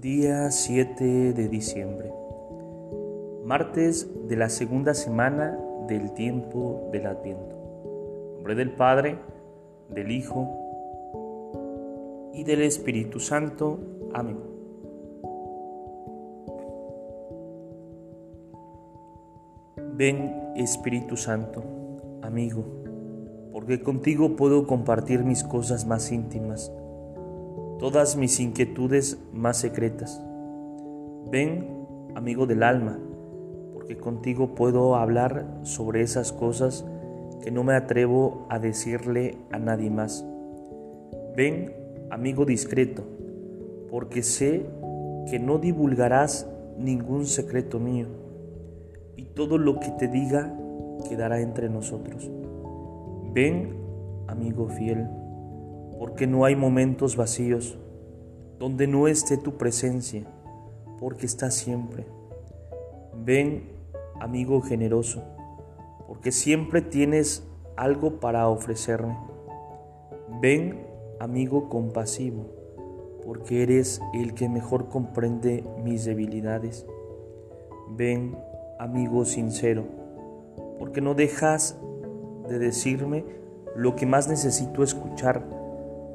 Día 7 de diciembre. Martes de la segunda semana del tiempo del Adviento. En nombre del Padre, del Hijo y del Espíritu Santo. Amén. Ven Espíritu Santo, amigo, porque contigo puedo compartir mis cosas más íntimas todas mis inquietudes más secretas. Ven, amigo del alma, porque contigo puedo hablar sobre esas cosas que no me atrevo a decirle a nadie más. Ven, amigo discreto, porque sé que no divulgarás ningún secreto mío, y todo lo que te diga quedará entre nosotros. Ven, amigo fiel, porque no hay momentos vacíos donde no esté tu presencia, porque estás siempre. Ven, amigo generoso, porque siempre tienes algo para ofrecerme. Ven, amigo compasivo, porque eres el que mejor comprende mis debilidades. Ven, amigo sincero, porque no dejas de decirme lo que más necesito escuchar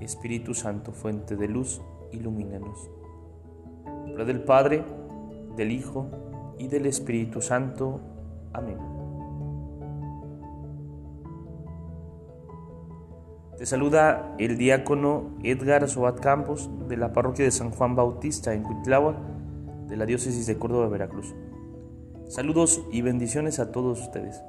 Espíritu Santo, fuente de luz, ilumínanos. Nombre del Padre, del Hijo y del Espíritu Santo. Amén. Te saluda el diácono Edgar Sobat Campos de la parroquia de San Juan Bautista en Cuitlahua, de la diócesis de Córdoba, Veracruz. Saludos y bendiciones a todos ustedes.